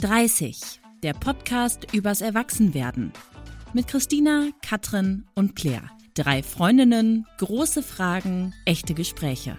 30, der Podcast übers Erwachsenwerden. Mit Christina, Katrin und Claire. Drei Freundinnen, große Fragen, echte Gespräche.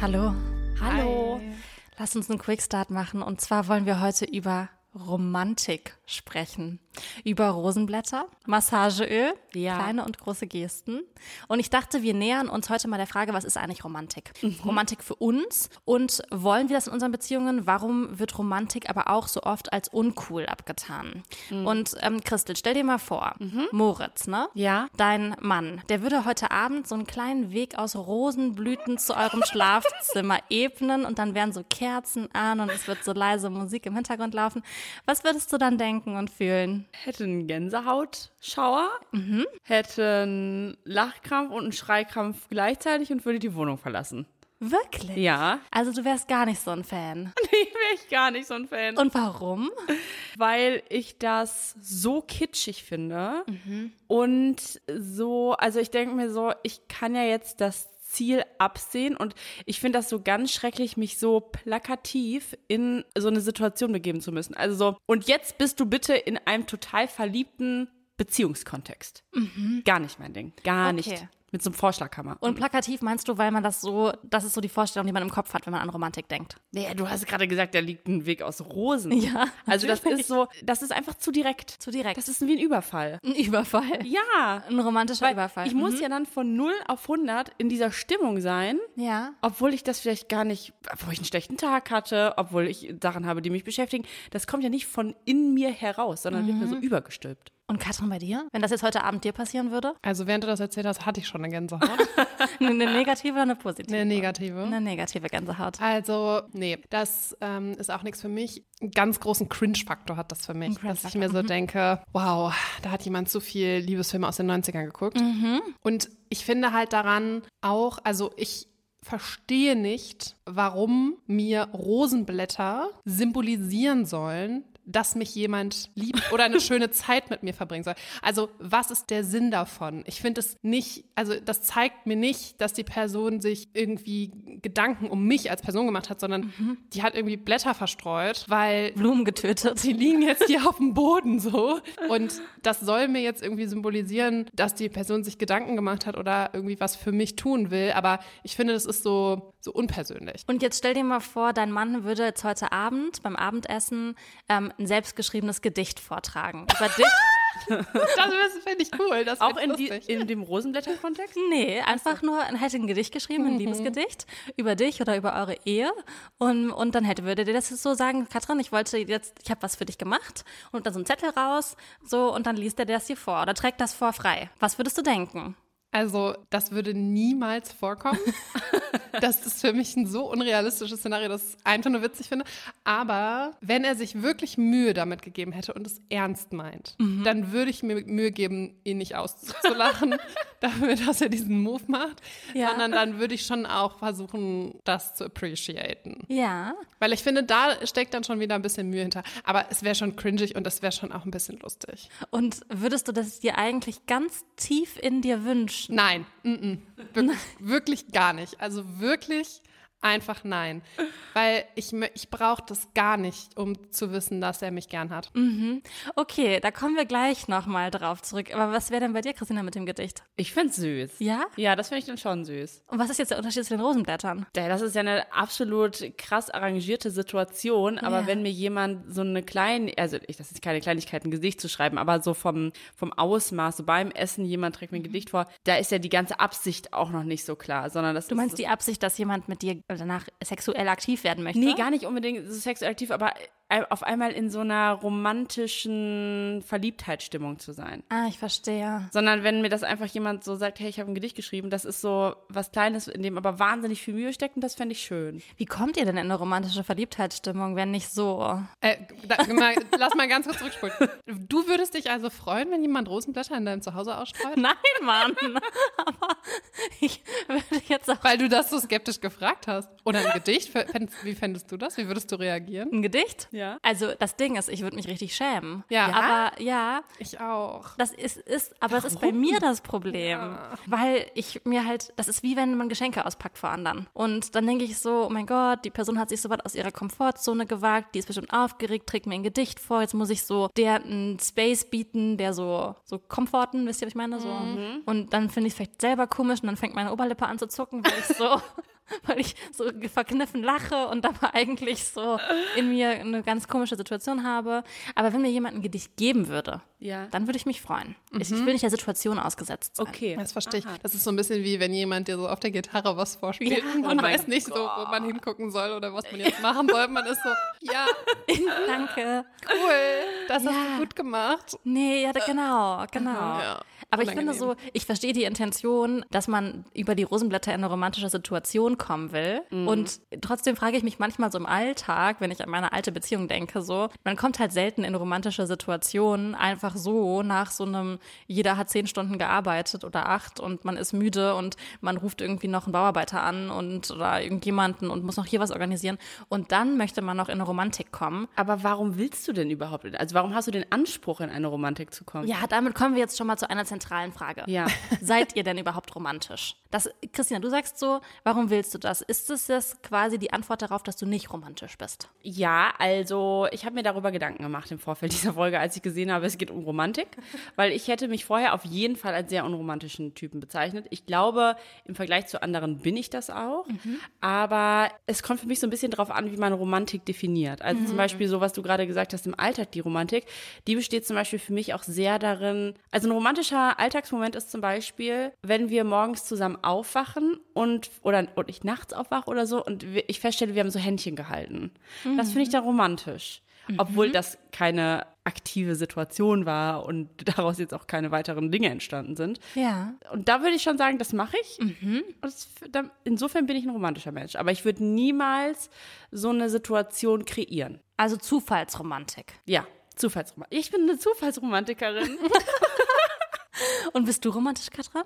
Hallo. Hallo. Hi. Lass uns einen Quickstart machen. Und zwar wollen wir heute über Romantik sprechen. Über Rosenblätter, Massageöl, Ja. kleine und große Gesten. Und ich dachte, wir nähern uns heute mal der Frage, was ist eigentlich Romantik? Romantik für uns und wollen wir das in unseren Beziehungen? Warum wird Romantik aber auch so oft als uncool abgetan? Und ähm, Christel, stell dir mal vor, Moritz, ne? Ja. Dein Mann, der würde heute Abend so einen kleinen Weg aus Rosenblüten zu eurem Schlafzimmer ebnen und dann wären so Kerzen an und es wird so leise Musik im Hintergrund laufen. Was würdest du dann denken und fühlen? Hätte einen Gänsehautschauer, hätte einen Lachkrampf und einen Schreikrampf gleichzeitig und würde die Wohnung verlassen. Wirklich? Ja. Also du wärst gar nicht so ein Fan. Nee, wäre ich gar nicht so ein Fan. Und warum? weil ich das so kitschig finde und so, also ich denke mir so, ich kann ja jetzt das Ziel absehen und ich finde das so ganz schrecklich, mich so plakativ in so eine Situation begeben zu müssen. Also so, und jetzt bist du bitte in einem total verliebten Beziehungskontext. Gar nicht mein Ding. Gar Mhm. Okay. nicht. Mit so einem Vorschlaghammer. Und plakativ meinst du, weil man das so, das ist so die Vorstellung, die man im Kopf hat, wenn man an Romantik denkt. Nee, du hast gerade gesagt, da liegt ein Weg aus Rosen. Ja, Also das ist so, das ist einfach zu direkt. Zu direkt. Das ist wie ein Überfall. Ein Überfall. Ja. Ein romantischer Weil Überfall. ich muss ja dann von 0 auf 100 in dieser Stimmung sein, Ja. obwohl ich das vielleicht gar nicht, obwohl ich einen schlechten Tag hatte, obwohl ich Sachen habe, die mich beschäftigen. Das kommt ja nicht von in mir heraus, sondern wird mir Mhm. so übergestülpt. Und Katrin, bei dir? Wenn das jetzt heute Abend dir passieren würde? Also während du das erzählt hast, hatte ich schon eine Gänsehaut. Eine negative oder eine positive? Eine negative. Eine negative Gänsehaut. Also, nee, das ähm, ist auch nichts für mich. Einen ganz großen Cringe-Faktor hat das für mich. Dass ich mir so denke, wow, da hat jemand zu viel Liebesfilme aus den 90ern geguckt. Und ich finde halt daran auch, also ich verstehe nicht, warum mir Rosenblätter symbolisieren sollen, dass mich jemand liebt oder eine schöne Zeit mit mir verbringen soll. Also was ist der Sinn davon? Ich finde es nicht, also das zeigt mir nicht, dass die Person sich irgendwie Gedanken um mich als Person gemacht hat, sondern die hat irgendwie Blätter verstreut, weil Blumen getötet. die liegen jetzt hier auf dem Boden so. Und das soll mir jetzt irgendwie symbolisieren, dass die Person sich Gedanken gemacht hat oder irgendwie was für mich tun will. Aber ich finde, das ist so, so unpersönlich. Und jetzt stell dir mal vor, dein Mann würde jetzt heute Abend beim Abendessen ähm, ein selbstgeschriebenes Gedicht vortragen. Über dich? Das finde ich cool. Das Auch in, die, in dem Rosenblätter-Kontext? Nee, einfach nur, er hätte ein Gedicht geschrieben, ein Liebesgedicht über dich oder über eure Ehe. Und, und dann hätte, würde dir das so sagen, Katrin, ich wollte jetzt, ich habe was für dich gemacht. Und dann so ein Zettel raus, so, und dann liest er das dir vor oder trägt das vor frei. Was würdest du denken? Also, das würde niemals vorkommen. das ist für mich ein so unrealistisches Szenario, das ich einfach nur witzig finde. Aber wenn er sich wirklich Mühe damit gegeben hätte und es ernst meint, dann würde ich mir Mühe geben, ihn nicht auszulachen dafür, dass er diesen Move macht, Ja. sondern dann würde ich schon auch versuchen, das zu appreciaten. Ja. Weil ich finde, da steckt dann schon wieder ein bisschen Mühe hinter. Aber es wäre schon cringig und es wäre schon auch ein bisschen lustig. Und würdest du das dir eigentlich ganz tief in dir wünschen? Nein, mm -mm. Wirklich, wirklich gar nicht. Also wirklich einfach nein. Weil ich, ich brauche das gar nicht, um zu wissen, dass er mich gern hat. Okay, da kommen wir gleich nochmal drauf zurück. Aber was wäre denn bei dir, Christina, mit dem Gedicht? Ich find's süß. Ja? Ja, das finde ich dann schon süß. Und was ist jetzt der Unterschied zu den Rosenblättern? Das ist ja eine absolut krass arrangierte Situation, aber Ja. wenn mir jemand so eine kleine, also ich, das ist keine Kleinigkeit, ein Gesicht zu schreiben, aber so vom, vom Ausmaß, so beim Essen, jemand trägt mir ein Gedicht vor, da ist ja die ganze Absicht auch noch nicht so klar, sondern das Du meinst die Absicht, dass jemand mit dir danach sexuell aktiv werden möchte? Nee, gar nicht unbedingt sexuell aktiv, aber auf einmal in so einer romantischen Verliebtheitsstimmung zu sein. Ah, ich verstehe. Sondern wenn mir das einfach jemand so sagt, hey, ich habe ein Gedicht geschrieben, das ist so was Kleines, in dem aber wahnsinnig viel Mühe steckt und das fände ich schön. Wie kommt ihr denn in eine romantische Verliebtheitsstimmung, wenn nicht so? Äh, da, mal, lass mal ganz kurz zurückspulen. Du würdest dich also freuen, wenn jemand Rosenblätter in deinem Zuhause ausstreut? Nein, Mann. Aber ich würde jetzt auch Weil du das so skeptisch gefragt hast. Oder ein Gedicht? Fändest- Wie fändest du das? Wie würdest du reagieren? ein Gedicht? Ja. Also das Ding ist, ich würde mich richtig schämen. Ja. Aber ja, Ich auch. das ist, ist aber es ist bei mir das Problem. Weil ich mir halt, das ist wie wenn man Geschenke auspackt vor anderen. Und dann denke ich so, oh mein Gott, die Person hat sich so weit aus ihrer Komfortzone gewagt, die ist bestimmt aufgeregt, trägt mir ein Gedicht vor, jetzt muss ich so der einen Space bieten, der so, so komforten, wisst ihr, was ich meine? So. Und dann finde ich es vielleicht selber komisch und dann fängt meine Oberlippe an zu zucken, weil ich so weil ich so verkniffen lache und dabei eigentlich so in mir eine ganz komische Situation habe. Aber wenn mir jemand ein Gedicht geben würde, Ja. dann würde ich mich freuen. Ich, ich will nicht der Situation ausgesetzt sein. Okay. Das verstehe ich. Das ist so ein bisschen wie wenn jemand dir so auf der Gitarre was vorspielt Ja, und man oh mein weiß nicht so, wo man hingucken soll oder was man jetzt machen soll. Man ist so, ja, Danke. cool, das hast Ja. du gut gemacht. Nee, ja, da- genau, genau. Ja, Aber ich finde so, ich verstehe die Intention, dass man über die Rosenblätter in eine romantische Situation kommen will. Mhm. Und trotzdem frage ich mich manchmal so im Alltag, wenn ich an meine alte Beziehung denke, so, man kommt halt selten in romantische Situationen einfach so nach so einem, jeder hat zehn Stunden gearbeitet oder acht und man ist müde und man ruft irgendwie noch einen Bauarbeiter an und oder irgendjemanden und muss noch hier was organisieren. Und dann möchte man noch in eine Romantik kommen. Aber warum willst du denn überhaupt? Also warum hast du den Anspruch, in eine Romantik zu kommen? Ja, damit kommen wir jetzt schon mal zu einer zentralen Frage. Ja. Seid ihr denn überhaupt romantisch? Das, Christina, du sagst so, warum willst du das? Ist es das quasi die Antwort darauf, dass du nicht romantisch bist? Ja, also ich habe mir darüber Gedanken gemacht im Vorfeld dieser Folge, als ich gesehen habe, es geht um Romantik, weil ich hätte mich vorher auf jeden Fall als sehr unromantischen Typen bezeichnet. Ich glaube, im Vergleich zu anderen bin ich das auch, aber es kommt für mich so ein bisschen darauf an, wie man Romantik definiert. Also zum Beispiel so, was du gerade gesagt hast im Alltag, die Romantik, die besteht zum Beispiel für mich auch sehr darin, also ein romantischer Alltagsmoment ist zum Beispiel, wenn wir morgens zusammen aufwachen und oder und ich nachts aufwache oder so und ich feststelle, wir haben so Händchen gehalten. Das finde ich dann romantisch. Obwohl das keine aktive Situation war und daraus jetzt auch keine weiteren Dinge entstanden sind. Ja. Und da würde ich schon sagen, das mache ich. Und das, da, insofern bin ich ein romantischer Mensch. Aber ich würde niemals so eine Situation kreieren. Also Zufallsromantik. Ja, Zufallsromantik. Ich bin eine Zufallsromantikerin. Und bist du romantisch, Katrin?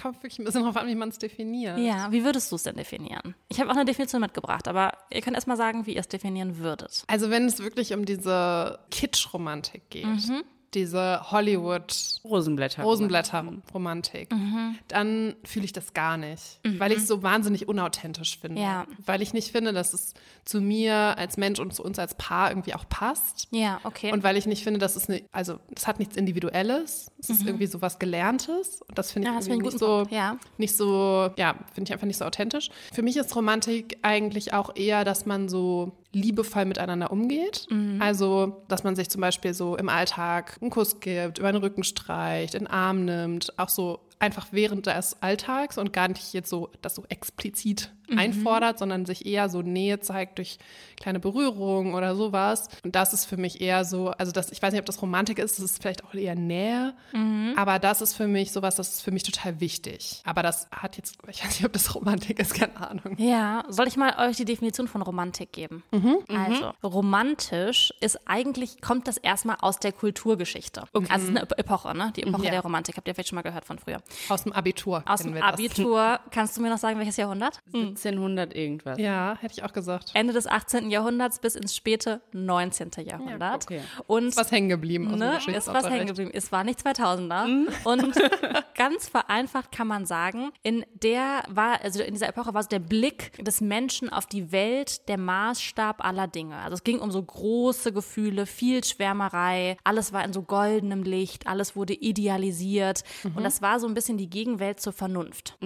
Kommt wirklich ein bisschen drauf an, wie man es definiert. Ja. Wie würdest du es denn definieren? Ich habe auch eine Definition mitgebracht, aber ihr könnt erst mal sagen, wie ihr es definieren würdet. Also wenn es wirklich um diese Kitsch-Romantik geht, Mhm. Diese Hollywood Rosenblätter. Rosenblätter-Romantik, Mhm. dann fühle ich das gar nicht, weil ich es so wahnsinnig unauthentisch finde. Ja. Weil ich nicht finde, dass es zu mir als Mensch und zu uns als Paar irgendwie auch passt. Ja, okay. Und weil ich nicht finde, dass es eine, also das hat nichts Individuelles, es ist irgendwie so was Gelerntes und das finde ich Mhm. Ja, das einen nicht so, ja. nicht so, ja, finde ich einfach nicht so authentisch. Für mich ist Romantik eigentlich auch eher, dass man so liebevoll miteinander umgeht. Mhm. Also, dass man sich zum Beispiel so im Alltag einen Kuss gibt, über den Rücken streicht, in den Arm nimmt, auch so einfach während des Alltags und gar nicht jetzt so das so explizit Mhm. einfordert, sondern sich eher so Nähe zeigt durch kleine Berührungen oder sowas. Und das ist für mich eher so, also das, ich weiß nicht, ob das Romantik ist, das ist vielleicht auch eher Nähe, Mhm. aber das ist für mich sowas, das ist für mich total wichtig. Aber das hat jetzt, ich weiß nicht, ob das Romantik ist, keine Ahnung. Ja, soll ich mal euch die Definition von Romantik geben? Also, romantisch ist eigentlich, kommt das erstmal aus der Kulturgeschichte. Also es ist eine Ep- Epoche, ne? Die Epoche Ja. der Romantik. Habt ihr vielleicht schon mal gehört von früher. Aus dem Abitur. Aus dem wir das. Abitur. Kannst du mir noch sagen, welches Jahrhundert? 1700 irgendwas. Ja, hätte ich auch gesagt. Ende des 18. Jahrhunderts bis ins späte 19. Jahrhundert. okay. Und Ist was hängen geblieben aus dem ne, ist was hängen geblieben. Es war nicht 2000er. Und ganz vereinfacht kann man sagen, in der war, also in dieser Epoche war so der Blick des Menschen auf die Welt der Maßstab aller Dinge. Also es ging um so große Gefühle, viel Schwärmerei, alles war in so goldenem Licht, alles wurde idealisiert. Und das war so ein bisschen die Gegenwelt zur Vernunft.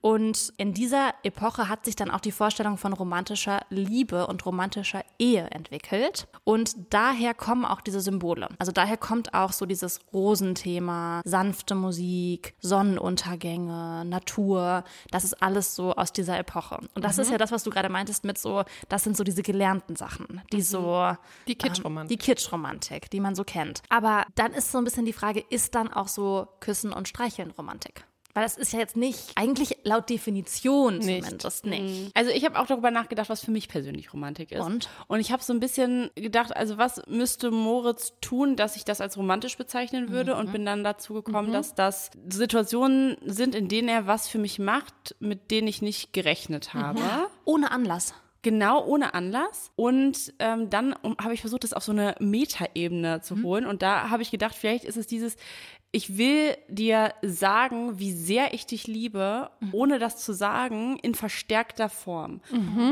Und in dieser Epoche hat sich dann auch die Vorstellung von romantischer Liebe und romantischer Ehe entwickelt. Und daher kommen auch diese Symbole. Also daher kommt auch so dieses Rosenthema, sanfte Musik, Sonnenuntergänge, Natur. Das ist alles so aus dieser Epoche. Und das ist ja das, was du gerade meintest mit so, das sind so diese gelernten Sachen, die so Die Kitschromantik. die Kitschromantik, die man so kennt. Aber dann ist so ein bisschen die Frage, ist dann auch so Küssen und Streicheln Romantik? Weil das ist ja jetzt nicht, eigentlich laut Definition Nicht. zumindest nicht. Also ich habe auch darüber nachgedacht, was für mich persönlich Romantik ist. Und? Und ich habe so ein bisschen gedacht, also was müsste Moritz tun, dass ich das als romantisch bezeichnen würde und bin dann dazu gekommen, dass das Situationen sind, in denen er was für mich macht, mit denen ich nicht gerechnet habe. Ohne Anlass. Genau, ohne Anlass. Und ähm, dann um, habe ich versucht, das auf so eine Metaebene zu holen. Und da habe ich gedacht, vielleicht ist es dieses, ich will dir sagen, wie sehr ich dich liebe, ohne das zu sagen, in verstärkter Form.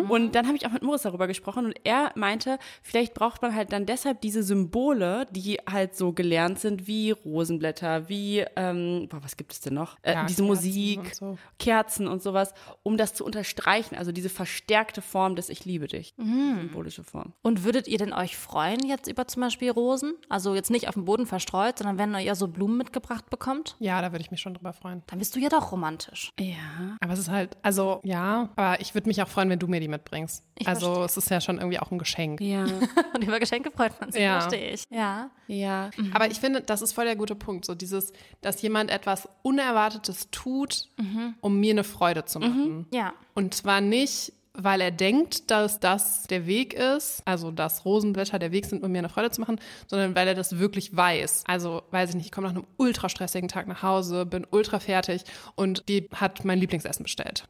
Und dann habe ich auch mit Moritz darüber gesprochen und er meinte, vielleicht braucht man halt dann deshalb diese Symbole, die halt so gelernt sind, wie Rosenblätter, wie, ähm, boah, was gibt es denn noch? Äh, Ja, diese Kerzen Musik, und so. Kerzen und sowas, um das zu unterstreichen. Also diese verstärkte Form des Ich liebe dich. Symbolische Form. Und würdet ihr denn euch freuen jetzt über zum Beispiel Rosen? Also jetzt nicht auf dem Boden verstreut, sondern wenn ihr so Blumen mitgebracht bekommt? Ja, da würde ich mich schon drüber freuen. Dann bist du ja doch romantisch. Ja. Aber es ist halt, also ja, aber ich würde mich auch freuen, wenn du mir die mitbringst. Ich also verstehe. es ist ja schon irgendwie auch ein Geschenk. Ja. Und über Geschenke freut man sich, Ja. verstehe ich. Ja. Ja. Aber ich finde, das ist voll der gute Punkt. So dieses, dass jemand etwas Unerwartetes tut, um mir eine Freude zu machen. Ja. Und zwar nicht, weil er denkt, dass das der Weg ist, also dass Rosenblätter der Weg sind, um mir eine Freude zu machen, sondern weil er das wirklich weiß. Also, weiß ich nicht, ich komme nach einem ultra stressigen Tag nach Hause, bin ultra fertig und die hat mein Lieblingsessen bestellt.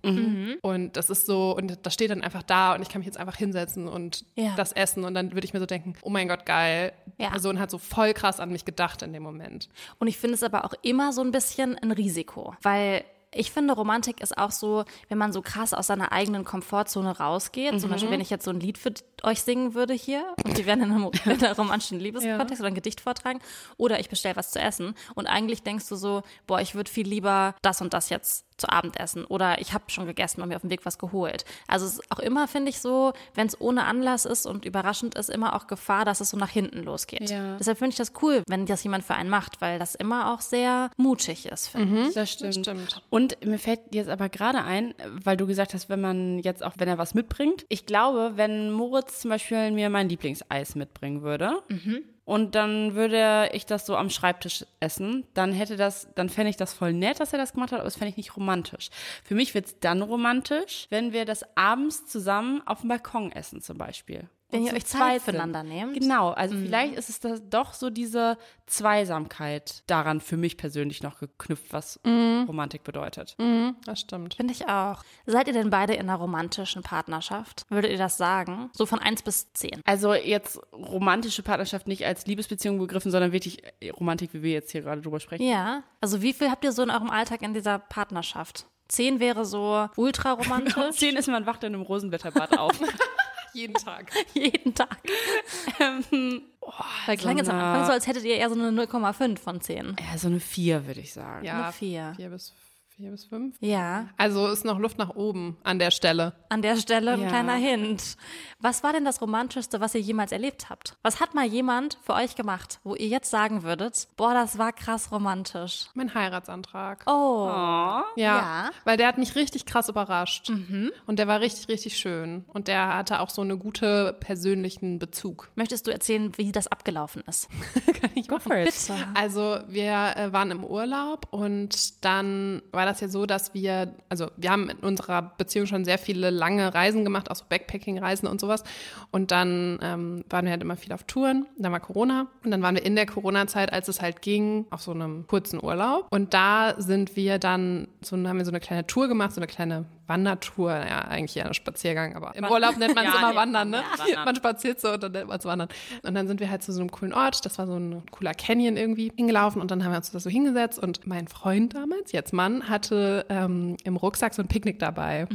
Und das ist so, und das steht dann einfach da und ich kann mich jetzt einfach hinsetzen und Ja. das essen und dann würde ich mir so denken, oh mein Gott, geil. Die Ja. Person hat so voll krass an mich gedacht in dem Moment. Und ich finde es aber auch immer so ein bisschen ein Risiko, weil ich finde, Romantik ist auch so, wenn man so krass aus seiner eigenen Komfortzone rausgeht. Zum Beispiel, wenn ich jetzt so ein Lied für euch singen würde hier und die werden in einem, in einem romantischen Liebeskontext oder ein Gedicht vortragen oder ich bestelle was zu essen. Und eigentlich denkst du so, boah, ich würde viel lieber das und das jetzt zu Abend essen oder ich habe schon gegessen und mir auf dem Weg was geholt. Also es ist auch immer, finde ich so, wenn es ohne Anlass ist und überraschend ist, immer auch Gefahr, dass es so nach hinten losgeht. Ja. Deshalb finde ich das cool, wenn das jemand für einen macht, weil das immer auch sehr mutig ist, finde ich. Das stimmt. stimmt. Und mir fällt jetzt aber gerade ein, weil du gesagt hast, wenn man jetzt auch, wenn er was mitbringt. Ich glaube, wenn Moritz zum Beispiel mir mein Lieblingseis mitbringen würde und dann würde ich das so am Schreibtisch essen, dann hätte das, dann fände ich das voll nett, dass er das gemacht hat, aber das fände ich nicht romantisch. Für mich wird es dann romantisch, wenn wir das abends zusammen auf dem Balkon essen zum Beispiel. Wenn Und ihr euch Zeit füreinander nehmt. Genau, also vielleicht ist es da doch so diese Zweisamkeit daran für mich persönlich noch geknüpft, was Romantik bedeutet. Mhm, das stimmt. Finde ich auch. Seid ihr denn beide in einer romantischen Partnerschaft? Würdet ihr das sagen? So von 1 bis 10. Also jetzt romantische Partnerschaft nicht als Liebesbeziehung begriffen, sondern wirklich Romantik, wie wir jetzt hier gerade drüber sprechen. Ja. Also wie viel habt ihr so in eurem Alltag in dieser Partnerschaft? 10 wäre so ultra romantisch. Zehn ist man wacht in einem Rosenwetterbad auf. Jeden Tag. Jeden Tag. Weil klang jetzt am Anfang so, als hättet ihr eher so eine 0,5 von 10. ja, so eine vier, würde ich sagen. Ja, Eine vier. Vier bis, vier bis fünf. Ja. Also ist noch Luft nach oben an der Stelle. An der Stelle ein Ja. kleiner Hint. Was war denn das Romantischste, was ihr jemals erlebt habt? Was hat mal jemand für euch gemacht, wo ihr jetzt sagen würdet, boah, das war krass romantisch? Mein Heiratsantrag. Oh. Ja, Ja. weil der hat mich richtig krass überrascht. Und der war richtig, richtig schön. Und der hatte auch so einen guten persönlichen Bezug. Möchtest du erzählen, wie das abgelaufen ist? Kann ich Go for it. Bitte. Also wir äh, waren im Urlaub und dann war das ja so, dass wir, also wir haben in unserer Beziehung schon sehr viele lange Reisen gemacht, auch so Backpacking-Reisen und sowas. Und dann ähm, waren wir halt immer viel auf Touren. Dann war Corona und dann waren wir in der Corona-Zeit, als es halt ging, auf so einem kurzen Urlaub. Und da sind wir dann, so haben wir so eine kleine Tour gemacht, so eine kleine Wandertour, ja, eigentlich eher ein Spaziergang, aber im Urlaub nennt man es Ja, immer nee. Wandern, ne? Ja, Wandern. Man spaziert so und dann nennt man es Wandern. Und dann sind wir halt zu so einem coolen Ort, das war so ein cooler Canyon irgendwie, hingelaufen und dann haben wir uns da so hingesetzt und mein Freund damals, jetzt Mann, hatte ähm, im Rucksack so ein Picknick dabei.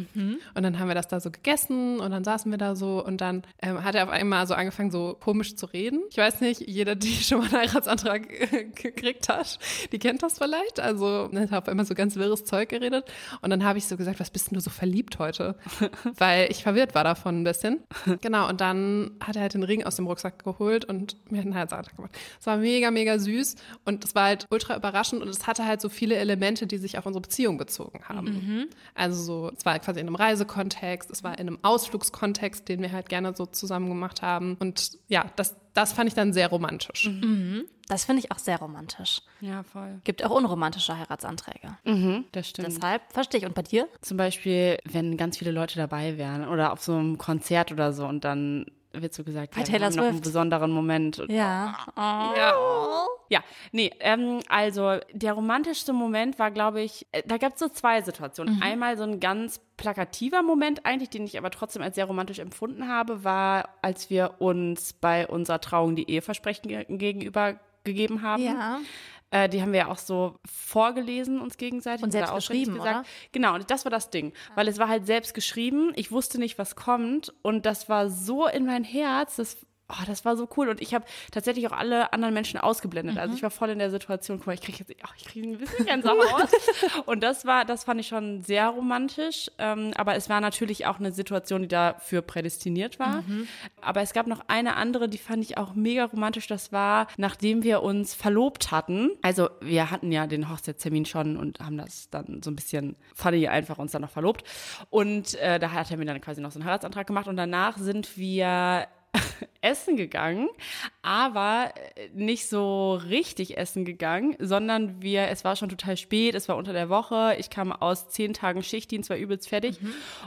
Und dann haben wir das da so gegessen und dann saßen wir da so und dann ähm, hat er auf einmal so angefangen, so komisch zu reden. Ich weiß nicht, jeder, die schon mal einen Heiratsantrag gekriegt hat, die kennt das vielleicht. Also er hat auf einmal so ganz wirres Zeug geredet. Und dann habe ich so gesagt, was bist denn du so verliebt heute? Weil ich verwirrt war davon ein bisschen. Genau, und dann hat er halt den Ring aus dem Rucksack geholt und mir einen Heiratsantrag gemacht. Es war mega, mega süß und es war halt ultra überraschend und es hatte halt so viele Elemente, die sich auf unsere Beziehung bezogen haben. Also so, es war quasi in einem Reisekontext, es war in einem Ausflugskontext, den wir halt gerne so zusammen gemacht haben. Und ja, das, das fand ich dann sehr romantisch. Das finde ich auch sehr romantisch. Ja, voll. Gibt auch unromantische Heiratsanträge. Mhm, das stimmt. Deshalb verstehe ich. Und bei dir? Zum Beispiel, wenn ganz viele Leute dabei wären oder auf so einem Konzert oder so und dann wird so gesagt, Bei ja, Taylor haben noch einen Swift. besonderen Moment. Und, Ja. ja, nee, ähm, also der romantischste Moment war, glaube ich, äh, da gab es so zwei Situationen. Einmal so ein ganz plakativer Moment eigentlich, den ich aber trotzdem als sehr romantisch empfunden habe, war, als wir uns bei unserer Trauung die Eheversprechen ge gegenüber gegeben haben. Ja. Äh, die haben wir ja auch so vorgelesen uns gegenseitig. Und selbst oder geschrieben, gesagt. Genau, und das war das Ding. Weil es war halt selbst geschrieben. Ich wusste nicht, was kommt. Und das war so in mein Herz. Das, oh, das war so cool. Und ich habe tatsächlich auch alle anderen Menschen ausgeblendet. Also ich war voll in der Situation, guck mal, ich kriege jetzt, oh, ich kriege ein bisschen Gänsehaut. und das war, das fand ich schon sehr romantisch. Ähm, aber es war natürlich auch eine Situation, die dafür prädestiniert war. Aber es gab noch eine andere, die fand ich auch mega romantisch. Das war, nachdem wir uns verlobt hatten. Also wir hatten ja den Hochzeitstermin schon und haben das dann so ein bisschen funny einfach uns dann noch verlobt. Und äh, da hat er mir dann quasi noch so einen Heiratsantrag gemacht. Und danach sind wir essen gegangen, aber äh, nicht so richtig essen gegangen, sondern wir, es war schon total spät, es war unter der Woche, ich kam aus zehn Tagen Schichtdienst, war übelst fertig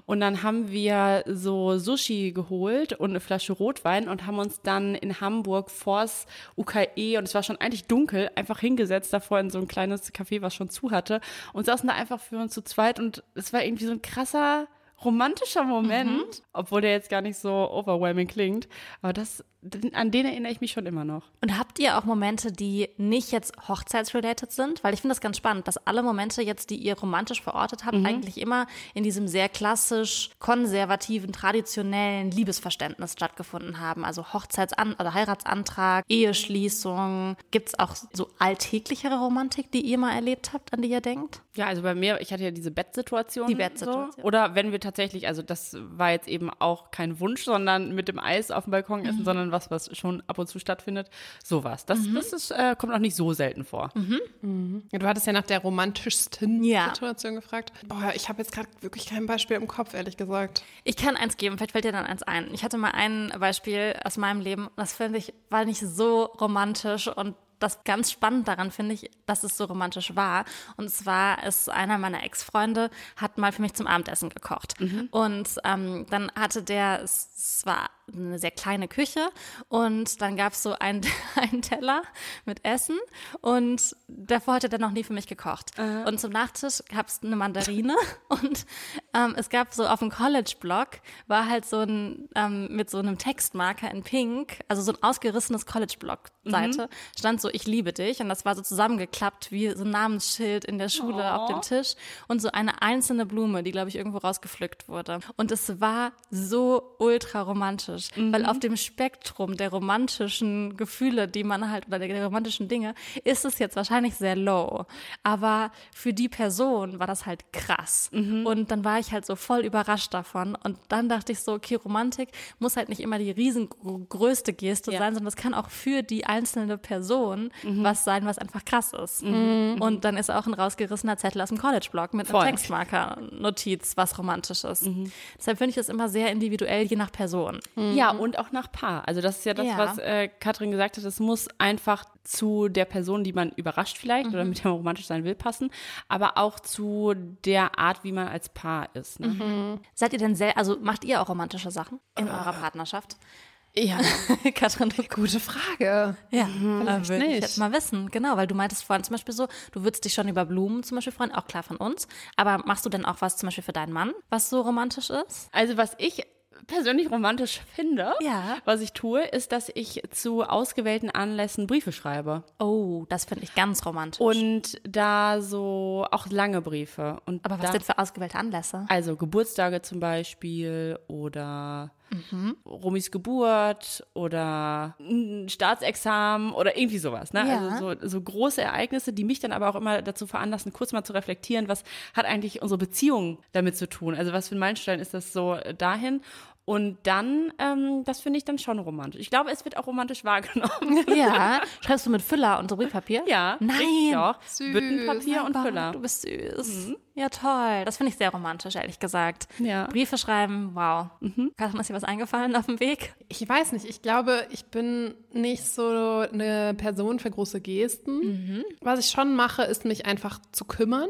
und dann haben wir so Sushi geholt und eine Flasche Rotwein und haben uns dann in Hamburg vors UKE und es war schon eigentlich dunkel, einfach hingesetzt davor in so ein kleines Café, was schon zu hatte und saßen da einfach für uns zu zweit und es war irgendwie so ein krasser romantischer Moment, obwohl der jetzt gar nicht so overwhelming klingt. Aber das, an den erinnere ich mich schon immer noch. Und habt ihr auch Momente, die nicht jetzt hochzeitsrelated sind? Weil ich finde das ganz spannend, dass alle Momente jetzt, die ihr romantisch verortet habt, eigentlich immer in diesem sehr klassisch konservativen, traditionellen Liebesverständnis stattgefunden haben. Also Hochzeitsan oder Heiratsantrag, Eheschließung. Gibt es auch so alltäglichere Romantik, die ihr mal erlebt habt, an die ihr denkt? Ja, also bei mir, ich hatte ja diese Bettsituation. Die Bettsituation. So. Oder wenn wir tatsächlich, also das war jetzt eben auch kein Wunsch, sondern mit dem Eis auf dem Balkon essen, sondern was, was schon ab und zu stattfindet. Sowas. Das, das ist, äh, kommt auch nicht so selten vor. Du hattest ja nach der romantischsten Ja. Situation gefragt. Boah, ich habe jetzt gerade wirklich kein Beispiel im Kopf, ehrlich gesagt. Ich kann eins geben, vielleicht fällt dir dann eins ein. Ich hatte mal ein Beispiel aus meinem Leben, das finde ich, war nicht so romantisch und das ganz spannend daran finde ich, dass es so romantisch war. Und zwar ist einer meiner Ex-Freunde, hat mal für mich zum Abendessen gekocht. Und ähm, dann hatte der, es war eine sehr kleine Küche und dann gab es so einen, einen Teller mit Essen und davor hatte der noch nie für mich gekocht. Und zum Nachtisch gab es eine Mandarine und ähm, es gab so auf dem College-Blog war halt so ein, ähm, mit so einem Textmarker in Pink, also so ein ausgerissenes College-Blog-Seite, stand so, ich liebe dich und das war so zusammengeklappt wie so ein Namensschild in der Schule auf dem Tisch und so eine einzelne Blume, die glaube ich irgendwo rausgepflückt wurde. Und es war so ultra romantisch, weil auf dem Spektrum der romantischen Gefühle, die man halt, oder der, der romantischen Dinge, ist es jetzt wahrscheinlich sehr low. Aber für die Person war das halt krass. Und dann war ich halt so voll überrascht davon. Und dann dachte ich so, okay, Romantik muss halt nicht immer die riesengrößte Geste sein, sondern es kann auch für die einzelne Person was sein, was einfach krass ist. Und dann ist auch ein rausgerissener Zettel aus dem College-Blog mit Voll. einem Textmarker-Notiz, was romantisch ist. Deshalb finde ich das immer sehr individuell, je nach Person. Ja, und auch nach Paar. Also das ist ja das, Ja. was äh, Katrin gesagt hat. Es muss einfach zu der Person, die man überrascht vielleicht oder mit der man romantisch sein will, passen, aber auch zu der Art, wie man als Paar ist. Ne? Seid ihr denn sehr, also macht ihr auch romantische Sachen in eurer Partnerschaft? Ja, Katrin, gute Frage. Ja, Vielleicht äh, will ich jetzt mal wissen. Genau, weil du meintest vorhin zum Beispiel so, du würdest dich schon über Blumen zum Beispiel freuen, auch klar von uns. Aber machst du denn auch was zum Beispiel für deinen Mann, was so romantisch ist? Also was ich persönlich romantisch finde, Ja. was ich tue, ist, dass ich zu ausgewählten Anlässen Briefe schreibe. Oh, das finde ich ganz romantisch. Und da so auch lange Briefe. Und Aber was da, denn für ausgewählte Anlässe? Also Geburtstage zum Beispiel oder Mhm. Romis Geburt oder ein Staatsexamen oder irgendwie sowas. Ne? Ja. Also so, so große Ereignisse, die mich dann aber auch immer dazu veranlassen, kurz mal zu reflektieren, was hat eigentlich unsere Beziehung damit zu tun? Also was für ein Meilenstein ist das so äh, dahin? Und dann, ähm, das finde ich dann schon romantisch. Ich glaube, es wird auch romantisch wahrgenommen. Ja, schreibst du mit Füller und so Briefpapier? ja, Nein. auch. Süß. Büttenpapier und Füller. Du bist süß. Ja, toll. Das finde ich sehr romantisch, ehrlich gesagt. Ja. Briefe schreiben, wow. Katrin, ist dir was eingefallen auf dem Weg? Ich weiß nicht, ich glaube, ich bin nicht so eine Person für große Gesten. Was ich schon mache, ist mich einfach zu kümmern.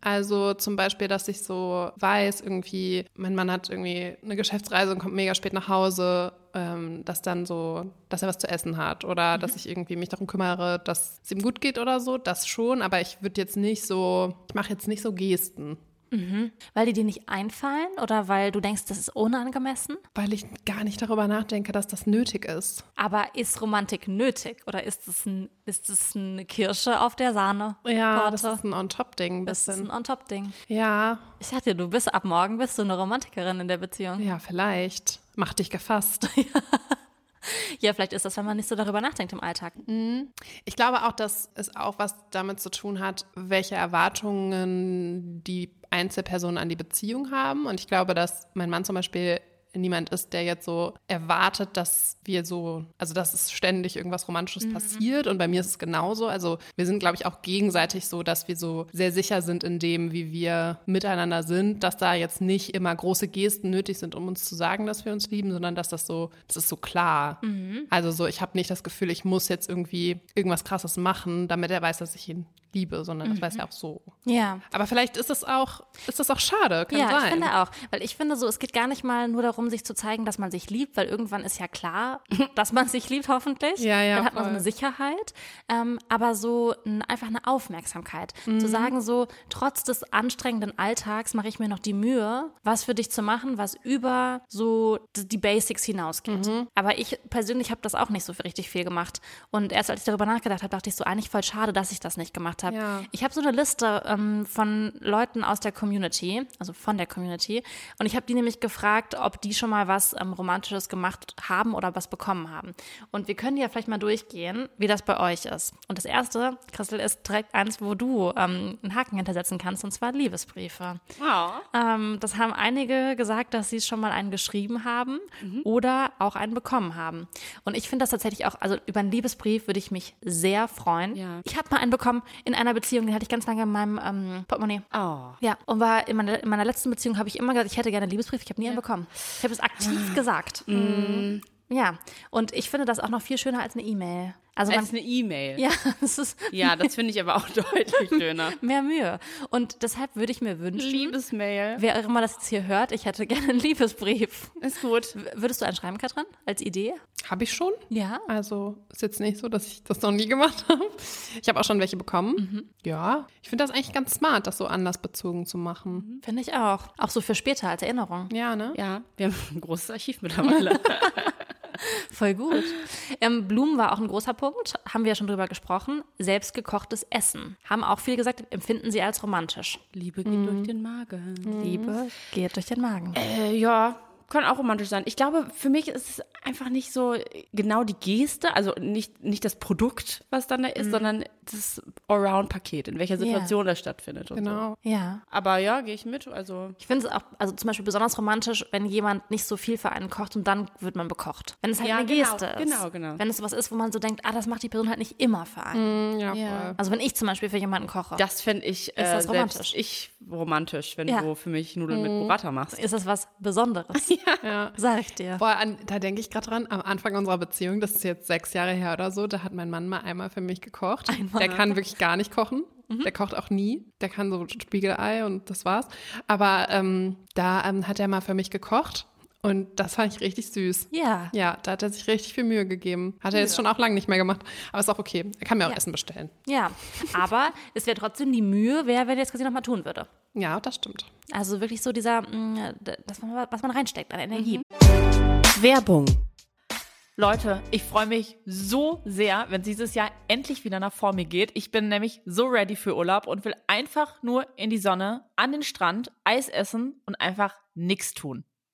Also zum Beispiel, dass ich so weiß, irgendwie, mein Mann hat irgendwie eine Geschäftsreise und kommt mega spät nach Hause. Ähm, dass dann so, dass er was zu essen hat oder dass ich irgendwie mich darum kümmere, dass es ihm gut geht oder so, das schon, aber ich würde jetzt nicht so, ich mache jetzt nicht so Gesten. Weil die dir nicht einfallen oder weil du denkst, das ist unangemessen? Weil ich gar nicht darüber nachdenke, dass das nötig ist. Aber ist Romantik nötig oder ist es, ein, ist es eine Kirsche auf der Sahne? Ja, das ist ein On-Top-Ding Das ist ein On-Top-Ding. Ja, Ich sag dir, du bist ab morgen bist du eine Romantikerin in der Beziehung. ja, vielleicht. Mach dich gefasst. Ja, vielleicht ist das, wenn man nicht so darüber nachdenkt im Alltag. Ich glaube auch, dass es auch was damit zu tun hat, welche Erwartungen die Einzelpersonen an die Beziehung haben. Und ich glaube, dass mein Mann zum Beispiel niemand ist, der jetzt so erwartet, dass wir so, also dass es ständig irgendwas Romantisches passiert. Und bei mir ist es genauso. Also wir sind, glaube ich, auch gegenseitig so, dass wir so sehr sicher sind in dem, wie wir miteinander sind, dass da jetzt nicht immer große Gesten nötig sind, um uns zu sagen, dass wir uns lieben, sondern dass das so, das ist so klar. Also so, ich habe nicht das Gefühl, ich muss jetzt irgendwie irgendwas Krasses machen, damit er weiß, dass ich ihn liebe, sondern das weiß er auch so. Ja. Aber vielleicht ist es auch, ist das auch schade, kann ja, sein. ich finde auch. Weil ich finde so, es geht gar nicht mal nur darum, sich zu zeigen, dass man sich liebt, weil irgendwann ist ja klar, dass man sich liebt, hoffentlich. Ja, ja, Dann hat man so voll. eine Sicherheit. Ähm, aber so ein, einfach eine Aufmerksamkeit. Mhm. Zu sagen so, trotz des anstrengenden Alltags mache ich mir noch die Mühe, was für dich zu machen, was über so die Basics hinausgeht. Mhm. Aber ich persönlich habe das auch nicht so richtig viel gemacht. Und erst als ich darüber nachgedacht habe, dachte ich so, eigentlich voll schade, dass ich das nicht gemacht habe. Ja. Ich habe so eine Liste ähm, von Leuten aus der Community, also von der Community, und ich habe die nämlich gefragt, ob die schon mal was ähm, Romantisches gemacht haben oder was bekommen haben. Und wir können ja vielleicht mal durchgehen, wie das bei euch ist. Und das erste, Christel, ist direkt eins, wo du ähm, einen Haken hintersetzen kannst, und zwar Liebesbriefe. Ähm, das haben einige gesagt, dass sie schon mal einen geschrieben haben oder auch einen bekommen haben. Und ich finde das tatsächlich auch, also über einen Liebesbrief würde ich mich sehr freuen. Ja. Ich habe mal einen bekommen in einer Beziehung, den hatte ich ganz lange in meinem ähm, Portemonnaie. Oh. Ja, und war in meiner, in meiner letzten Beziehung habe ich immer gesagt, ich hätte gerne einen Liebesbrief, ich habe nie einen bekommen. Ich habe es aktiv gesagt. Ja, und ich finde das auch noch viel schöner als eine E-Mail. Also man, Als eine E-Mail. ja, es ist Ja, das finde ich aber auch deutlich schöner. mehr Mühe. Und deshalb würde ich mir wünschen, Liebesmail. wer auch immer das jetzt hier hört, ich hätte gerne einen Liebesbrief. Ist gut. W- Würdest du einen schreiben, Katrin, als Idee? Habe ich schon. Ja. Also ist jetzt nicht so, dass ich das noch nie gemacht habe. Ich habe auch schon welche bekommen. Ja, ich finde das eigentlich ganz smart, das so anlassbezogen zu machen. Finde ich auch. Auch so für später als Erinnerung. Ja, ne? Ja, wir haben ein großes Archiv mittlerweile. Voll gut. Ähm, Blumen war auch ein großer Punkt, haben wir ja schon drüber gesprochen. Selbstgekochtes Essen. Haben auch viele gesagt, empfinden sie als romantisch. Liebe geht durch den Magen. Liebe geht durch den Magen. Äh, ja, kann auch romantisch sein. Ich glaube, für mich ist es einfach nicht so genau die Geste, also nicht, nicht das Produkt, was dann da ist, sondern das Allround-Paket, in welcher Situation das stattfindet. Und So. Genau. Ja. Aber ja, gehe ich mit. Also Ich finde es auch, also zum Beispiel besonders romantisch, wenn jemand nicht so viel für einen kocht und dann wird man bekocht. Wenn es halt Ja, eine genau, Geste ist. genau, genau. Wenn es sowas ist, wo man so denkt, ah, das macht die Person halt nicht immer für einen. Ja, Ja. voll. Also wenn ich zum Beispiel für jemanden koche, das fände ich äh, das selbst romantisch? ich romantisch, wenn Ja. du für mich Nudeln mit Burrata machst. ist das was Besonderes. Ja. Sag ich dir. Boah, an, da denke ich gerade dran, am Anfang unserer Beziehung, das ist jetzt sechs Jahre her oder so, da hat mein Mann mal einmal für mich gekocht. Einmal. Der kann wirklich gar nicht kochen. Der kocht auch nie. Der kann so Spiegelei und das war's. Aber ähm, da ähm, hat er mal für mich gekocht und das fand ich richtig süß. Ja. Ja, da hat er sich richtig viel Mühe gegeben. Hat er jetzt schon auch lange nicht mehr gemacht. Aber ist auch okay. Er kann mir auch Ja. Essen bestellen. Ja. Aber es wäre trotzdem die Mühe, wer, wenn er jetzt quasi nochmal tun würde. Ja, das stimmt. Also wirklich so dieser, mh, das, was man reinsteckt an Energie. Werbung. Leute, ich freue mich so sehr, wenn dieses Jahr endlich wieder nach vor mir geht. Ich bin nämlich so ready für Urlaub und will einfach nur in die Sonne, an den Strand, Eis essen und einfach nichts tun.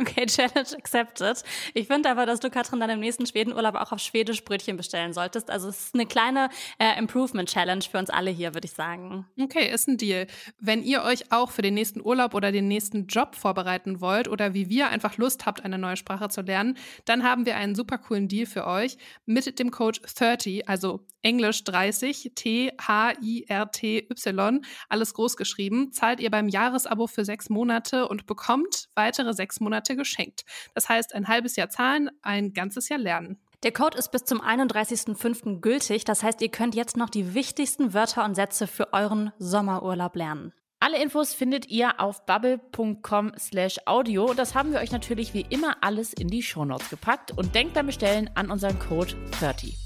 Okay, Challenge accepted. Ich finde aber, dass du, Katrin, dann im nächsten Schwedenurlaub auch auf Schwedisch Brötchen bestellen solltest. Also es ist eine kleine äh, Improvement-Challenge für uns alle hier, würde ich sagen. Okay, ist ein Deal. Wenn ihr euch auch für den nächsten Urlaub oder den nächsten Job vorbereiten wollt oder wie wir einfach Lust habt, eine neue Sprache zu lernen, dann haben wir einen super coolen Deal für euch mit dem Code 30, also Englisch 30, T-H-I-R-T-Y, alles groß geschrieben, zahlt ihr beim Jahresabo für sechs Monate und bekommt weitere sechs Monate geschenkt. Das heißt, ein halbes Jahr zahlen, ein ganzes Jahr lernen. Der Code ist bis zum 31.05. gültig. Das heißt, ihr könnt jetzt noch die wichtigsten Wörter und Sätze für euren Sommerurlaub lernen. Alle Infos findet ihr auf bubble.com slash audio. Das haben wir euch natürlich wie immer alles in die Shownotes gepackt und denkt beim Bestellen an unseren Code 30.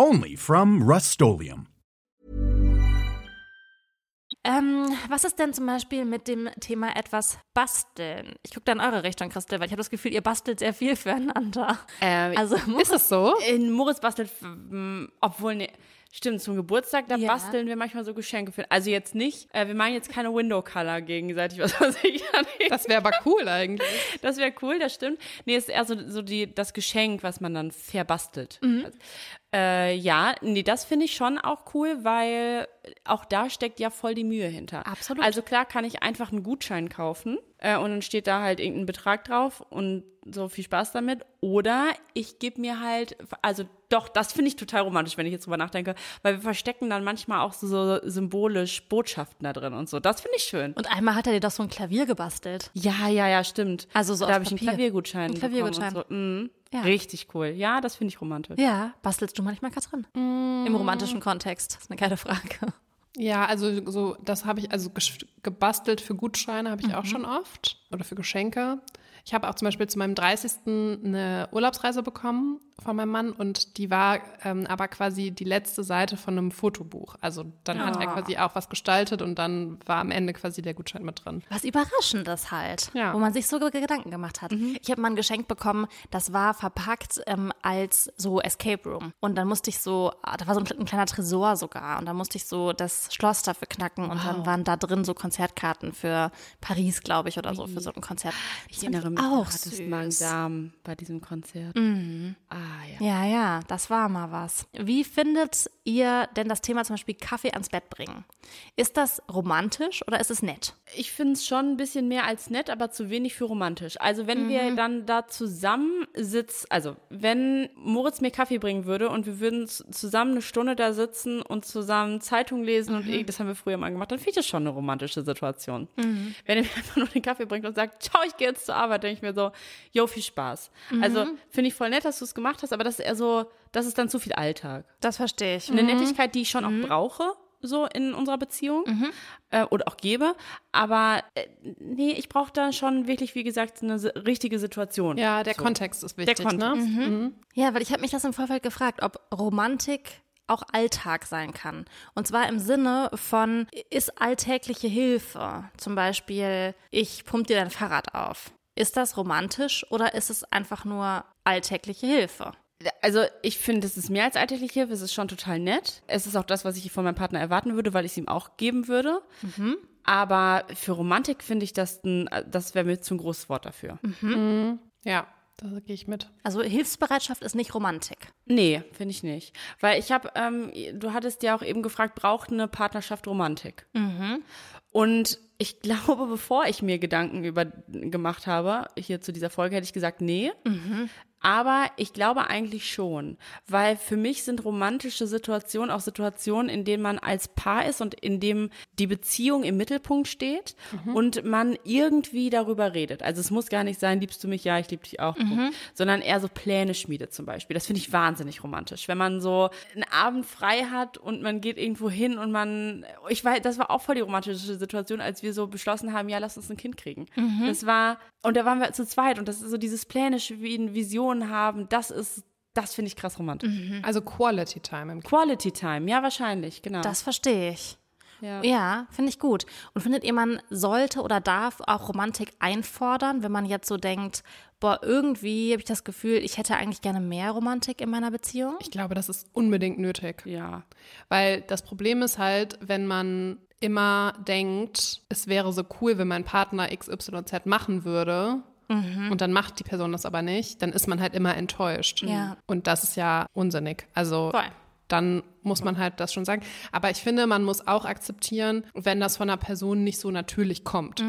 Only from Rust Ähm, was ist denn zum Beispiel mit dem Thema etwas basteln? Ich gucke da in eure Richtung, Christel, weil ich habe das Gefühl, ihr bastelt sehr viel füreinander. Ähm, also ist es so? In Moritz bastelt, obwohl, ne, Stimmt, zum Geburtstag, da ja. basteln wir manchmal so Geschenke für. Also jetzt nicht, äh, wir machen jetzt keine Window-Color gegenseitig, was weiß ich. Das wäre aber cool eigentlich. Das wäre cool, das stimmt. Nee, es ist eher so, so die, das Geschenk, was man dann verbastelt. Mhm. Äh, ja, nee, das finde ich schon auch cool, weil auch da steckt ja voll die Mühe hinter. Absolut. Also klar kann ich einfach einen Gutschein kaufen äh, und dann steht da halt irgendein Betrag drauf und so viel Spaß damit. Oder ich gebe mir halt, also doch, das finde ich total romantisch, wenn ich jetzt drüber nachdenke, weil wir verstecken dann manchmal auch so, so symbolisch Botschaften da drin und so. Das finde ich schön. Und einmal hat er dir doch so ein Klavier gebastelt. Ja, ja, ja, stimmt. Also so Da habe ich einen Klaviergutschein. Ein Klaviergutschein. So. Mhm. Ja. Richtig cool. Ja, das finde ich romantisch. Ja, bastelst du manchmal Katrin? Mm. Im romantischen Kontext. Das ist eine geile Frage. Ja, also so, das habe ich, also gebastelt für Gutscheine habe ich mhm. auch schon oft. Oder für Geschenke. Ich habe auch zum Beispiel zu meinem 30. eine Urlaubsreise bekommen von meinem Mann und die war ähm, aber quasi die letzte Seite von einem Fotobuch. Also dann oh. hat er ah. quasi auch was gestaltet und dann war am Ende quasi der Gutschein mit drin. Was Überraschendes halt, ja. wo man sich so Gedanken gemacht hat. Mhm. Ich habe mal ein Geschenk bekommen, das war verpackt ähm, als so Escape Room und dann musste ich so, ah, da war so ein, ein kleiner Tresor sogar und da musste ich so das Schloss dafür knacken und wow. dann waren da drin so Konzertkarten für Paris, glaube ich, oder so, für so ein Konzert. Ich erinnere mich, auch hattest Magen-Darm bei diesem Konzert. Mhm. Ah, ja. Ja, ja, das war mal was. Wie findet ihr denn das Thema zum Beispiel Kaffee ans Bett bringen? Ist das romantisch oder ist es nett? Ich finde es schon ein bisschen mehr als nett, aber zu wenig für romantisch. Also wenn mhm. wir dann da zusammen sitzen, also wenn Moritz mir Kaffee bringen würde und wir würden zusammen eine Stunde da sitzen und zusammen Zeitung lesen mhm. und eh, das haben wir früher mal gemacht, dann finde ich das schon eine romantische Situation. Mhm. Wenn er mir einfach nur den Kaffee bringt und sagt, ciao, ich gehe jetzt zur Arbeit, denke ich mir so, yo, viel Spaß. Also mhm. finde ich voll nett, dass du es gemacht hast, aber das ist eher so, das ist dann zu viel Alltag. Das verstehe ich. Eine mhm. Nettigkeit, die ich schon auch mhm. brauche, so in unserer Beziehung mhm. äh, oder auch gebe. Aber äh, nee, ich brauche da schon wirklich, wie gesagt, eine richtige Situation. Ja, der so. Kontext ist wichtig. Der Kontext. Ne? Mhm. Mhm. Ja, weil ich habe mich das im Vorfeld gefragt, ob Romantik auch Alltag sein kann. Und zwar im Sinne von, ist alltägliche Hilfe, zum Beispiel, ich pump dir dein Fahrrad auf. Ist das romantisch oder ist es einfach nur alltägliche Hilfe? Also ich finde, es ist mehr als alltägliche Hilfe, es ist schon total nett. Es ist auch das, was ich von meinem Partner erwarten würde, weil ich es ihm auch geben würde. Aber für Romantik finde ich das, ein, das wäre mir zu ein großes Wort dafür. Ja, da gehe ich mit. Also Hilfsbereitschaft ist nicht Romantik. Nee, finde ich nicht. Weil ich habe, ähm, du hattest ja auch eben gefragt, braucht eine Partnerschaft Romantik? Und ich glaube, bevor ich mir Gedanken über gemacht habe, hier zu dieser Folge, hätte ich gesagt, nee. Aber ich glaube eigentlich schon, weil für mich sind romantische Situationen auch Situationen, in denen man als Paar ist und in dem die Beziehung im Mittelpunkt steht und man irgendwie darüber redet. Also es muss gar nicht sein, liebst du mich? Ja, ich liebe dich auch. Sondern eher so Pläne schmiedet zum Beispiel. Das finde ich wahnsinnig romantisch. Wenn man so einen Abend frei hat und man geht irgendwo hin und man, ich weiß, das war auch voll die romantische Situation, als wir so beschlossen haben, ja, lass uns ein Kind kriegen. Das war, und da waren wir zu zweit und das ist so dieses Pläne schmieden, Visionen haben, das ist, das finde ich krass romantisch. Also Quality Time im Quality Time, ja, wahrscheinlich, genau. Das verstehe ich. ja. Ja, finde ich gut. Und findet ihr, man sollte oder darf auch Romantik einfordern, wenn man jetzt so denkt, boah, irgendwie habe ich das Gefühl, ich hätte eigentlich gerne mehr Romantik in meiner Beziehung? Ich glaube, das ist unbedingt nötig. ja. Weil das Problem ist halt, wenn man immer denkt, es wäre so cool, wenn mein Partner XYZ machen würde. Und dann macht die Person das aber nicht, dann ist man halt immer enttäuscht. Ja. Und das ist ja unsinnig. Also Voll. dann muss man halt das schon sagen. Aber ich finde, man muss auch akzeptieren, wenn das von einer Person nicht so natürlich kommt.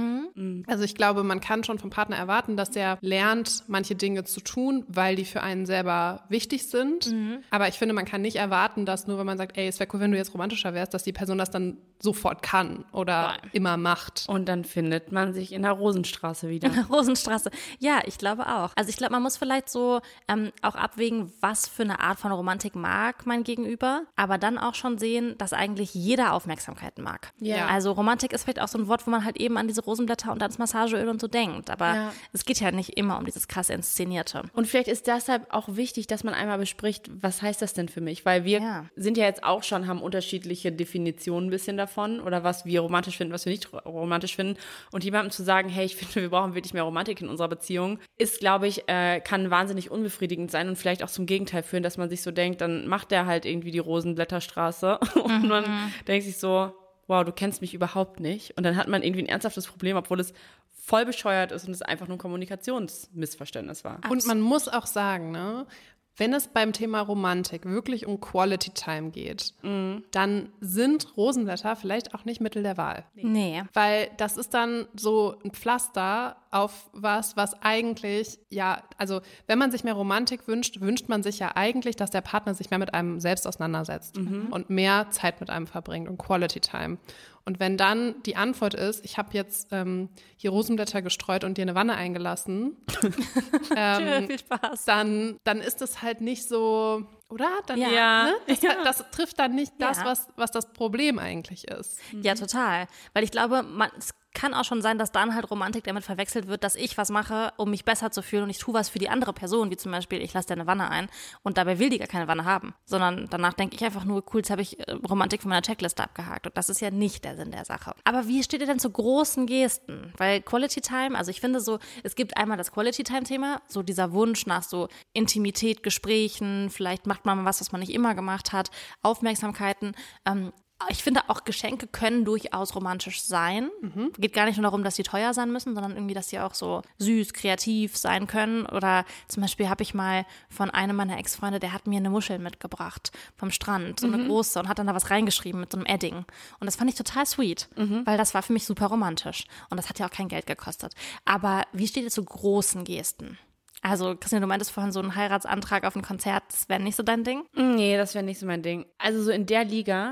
Also ich glaube, man kann schon vom Partner erwarten, dass der lernt, manche Dinge zu tun, weil die für einen selber wichtig sind. Aber ich finde, man kann nicht erwarten, dass nur wenn man sagt, ey, es wäre cool, wenn du jetzt romantischer wärst, dass die Person das dann sofort kann oder immer macht. Und dann findet man sich in der Rosenstraße wieder. Rosenstraße. Ja, ich glaube auch. Also ich glaube, man muss vielleicht so ähm, auch abwägen, was für eine Art von Romantik mag mein Gegenüber, aber dann auch schon sehen, dass eigentlich jeder Aufmerksamkeit mag. Ja. Also Romantik ist vielleicht auch so ein Wort, wo man halt eben an diese Rosenblätter und ans Massageöl und so denkt. Aber Ja. es geht ja nicht immer um dieses krass Inszenierte. Und vielleicht ist deshalb auch wichtig, dass man einmal bespricht, was heißt das denn für mich? Weil wir Ja. sind ja jetzt auch schon, haben unterschiedliche Definitionen ein bisschen davon oder was wir romantisch finden, was wir nicht ro- romantisch finden. Und jemandem zu sagen, hey, ich finde, wir brauchen wirklich mehr Romantik in unserer Beziehung, ist, glaube ich, äh, kann wahnsinnig unbefriedigend sein und vielleicht auch zum Gegenteil führen, dass man sich so denkt, dann macht der halt irgendwie die Rosenblätterstraße und man denkt sich so, wow, du kennst mich überhaupt nicht. Und dann hat man irgendwie ein ernsthaftes Problem, obwohl es voll bescheuert ist und es einfach nur ein Kommunikationsmissverständnis war. Und man muss auch sagen, ne, wenn es beim Thema Romantik wirklich um Quality Time geht, dann sind Rosenblätter vielleicht auch nicht Mittel der Wahl. Nee. Weil das ist dann so ein Pflaster auf was, was eigentlich, ja, also wenn man sich mehr Romantik wünscht, wünscht man sich ja eigentlich, dass der Partner sich mehr mit einem selbst auseinandersetzt und mehr Zeit mit einem verbringt und Quality Time. Und wenn dann die Antwort ist, ich habe jetzt ähm, hier Rosenblätter gestreut und dir eine Wanne eingelassen, ähm, Viel Spaß. dann, dann ist es halt nicht so, oder? Dann, Ja. Ne? Das, das trifft dann nicht das, Ja. was, was das Problem eigentlich ist. Ja, total. Weil ich glaube, man, es kann auch schon sein, dass dann halt Romantik damit verwechselt wird, dass ich was mache, um mich besser zu fühlen und ich tue was für die andere Person, wie zum Beispiel, ich lasse dir eine Wanne ein und dabei will die gar keine Wanne haben, sondern danach denke ich einfach nur, cool, jetzt habe ich äh, Romantik von meiner Checkliste abgehakt und das ist ja nicht der Sinn der Sache. Aber wie steht ihr denn zu großen Gesten? Weil Quality Time, also ich finde so, es gibt einmal das Quality Time Thema, so dieser Wunsch nach so Intimität, Gesprächen, vielleicht macht man mal was, was man nicht immer gemacht hat, Aufmerksamkeiten, ähm, ich finde auch Geschenke können durchaus romantisch sein. Geht gar nicht nur darum, dass sie teuer sein müssen, sondern irgendwie, dass sie auch so süß, kreativ sein können. Oder zum Beispiel habe ich mal von einem meiner Ex-Freunde, der hat mir eine Muschel mitgebracht vom Strand, so eine große, und hat dann da was reingeschrieben mit so einem Edding. Und das fand ich total sweet, weil das war für mich super romantisch. Und das hat ja auch kein Geld gekostet. Aber wie steht ihr zu großen Gesten? Also, Christian, du meintest vorhin so einen Heiratsantrag auf ein Konzert, das wäre nicht so dein Ding? Nee, das wäre nicht so mein Ding. Also so in der Liga